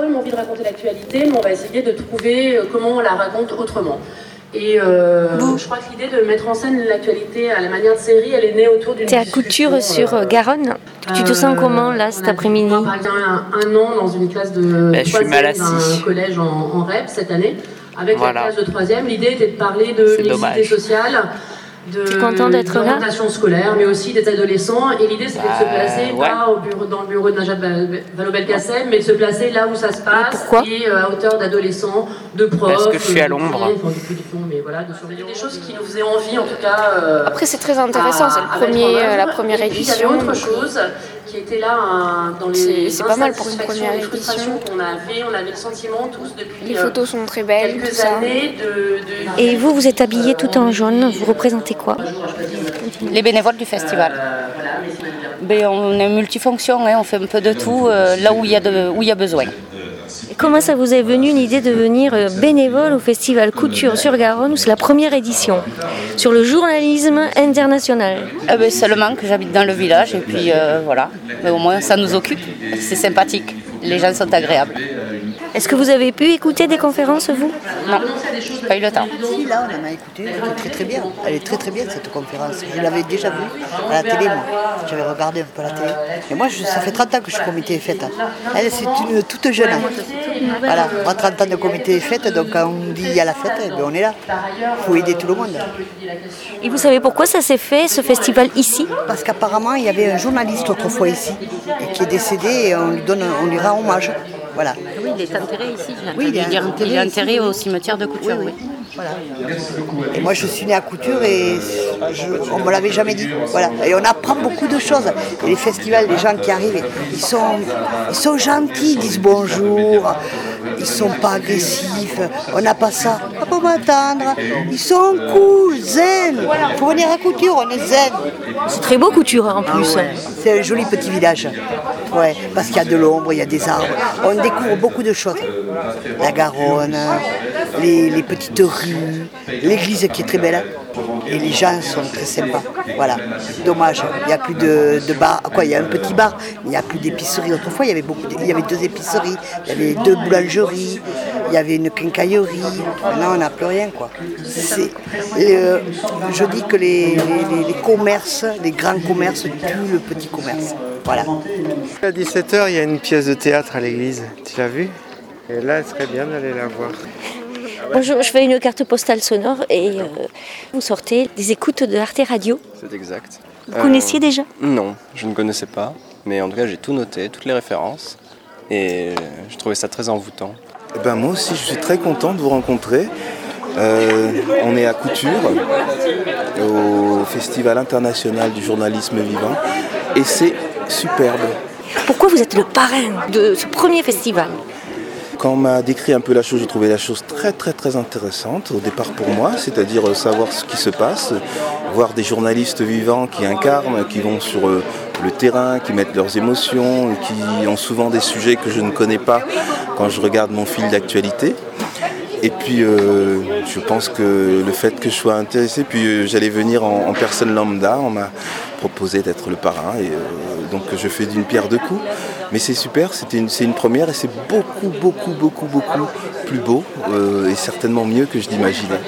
quand même envie de raconter l'actualité, mais on va essayer de trouver euh, comment on la raconte autrement. Et euh, je crois que l'idée de mettre en scène l'actualité à la manière de série, elle est née autour d'une. T'es à couture sur euh, Garonne? Tu te sens comment là cet après-midi un, un an dans une classe de Ben, je suis mal assis. d'un collège en, en REP cette année, avec Voilà. la classe de troisième. L'idée était de parler de mixité sociale. De T'es content d'être là d'orientation scolaire, mais aussi des adolescents. Et l'idée, c'était de se Bah, placer ouais. pas au bureau, dans le bureau de Najat Vallaud-Belkacem, mais de se placer là où ça se passe. pourquoi Et euh, à hauteur d'adolescents, de profs. Parce que je suis à euh, l'ombre. mais voilà, de surveiller des choses qui nous faisaient envie, en tout cas. euh, Après, c'est très intéressant. C'est le premier, euh, la première Et puis, édition. Il y avait autre chose qui était là hein, dans C'est- les c'est pas mal pour une première avait. On avait le sentiment tous depuis Les euh, photos sont très belles, tout quelques ça. années de, de- Et vous, vous êtes habillé tout en jaune. Vous représentez quoi Les bénévoles du festival. Ben, on est multifonction, hein, on fait un peu de tout euh, là où il y, a de- où il y a besoin. Comment ça vous est venu l'idée de venir euh, bénévole au festival Couture sur Garonne où c'est la première édition sur le journalisme international? Eh ben, seulement que j'habite dans le village et puis euh, voilà. Mais au moins ça nous occupe, c'est sympathique. Les gens sont agréables. Est-ce que vous avez pu écouter des conférences, vous? Non, j'ai pas eu le temps. Si, là, on en a écouté, elle était très très bien. Elle est très très bien cette conférence. Je l'avais déjà vue à la télé, moi. J'avais regardé un peu la télé. Et moi, je- ça fait 30 ans que je suis comité fête. Elle, c'est une toute jeune. Voilà, moi, 30 ans de comité fête, donc quand on dit il y a la fête, eh bien, on est là. Il faut aider tout le monde. Et vous savez pourquoi ça s'est fait, ce festival ici? Parce qu'apparemment, il y avait un journaliste autrefois ici, et qui est décédé, et on lui, donne, on lui rend hommage. Voilà. Oui, il est enterré ici. Oui, il est enterré il est enterré ici. au cimetière de Couture. Oui, oui. Voilà. Et moi, je suis née à Couture et je- on me l'avait jamais dit. Voilà. Et on apprend beaucoup de choses. Et les festivals, les gens qui arrivent, ils sont, ils sont gentils, ils disent bonjour, ils sont pas agressifs. On n'a pas ça. On peut m'attendre. Ils sont cool, zen. Il faut venir à Couture, on est zen. C'est très beau Couture en plus. C'est un joli petit village. Ouais, parce qu'il y a de l'ombre, il y a des arbres. On découvre beaucoup de choses. La Garonne, les, les petites rues, l'église qui est très belle. Et les gens sont très sympas. Voilà. Dommage, il n'y a plus de, de bar. Quoi, il y a un petit bar, mais il n'y a plus d'épicerie. Autrefois, il y avait beaucoup. de- il y avait deux épiceries, il y avait deux boulangeries, il y avait une quincaillerie. Maintenant, on n'a plus rien, quoi. Je dis que les, les- commerces, les grands commerces tuent le petit commerce. Voilà. À 17h, il y a une pièce de théâtre à l'église. Tu l'as vue? Et là, il serait bien d'aller la voir. Bonjour, je fais une carte postale sonore et euh, vous sortez des écoutes de Arte Radio. C'est exact. Vous connaissiez déjà? Non, je ne connaissais pas. Mais en tout cas, j'ai tout noté, toutes les références. Et je trouvais ça très envoûtant. Eh ben, moi aussi, je suis très content de vous rencontrer. Euh, on est à Couture, au Festival international du journalisme vivant, et c'est superbe. Pourquoi vous êtes le parrain de ce premier festival? Quand on m'a décrit un peu la chose, j'ai trouvé la chose très très très intéressante au départ pour moi, c'est-à-dire euh, savoir ce qui se passe, voir des journalistes vivants qui incarnent, qui vont sur euh, le terrain, qui mettent leurs émotions, qui ont souvent des sujets que je ne connais pas quand je regarde mon fil d'actualité. Et puis euh, je pense que le fait que je sois intéressé, puis euh, j'allais venir en, personne lambda, on m'a proposé d'être le parrain et euh, donc je fais d'une pierre deux coups. Mais c'est super, c'était une- c'est une première et c'est beaucoup, beaucoup, beaucoup, beaucoup plus beau et certainement mieux que je l'imaginais.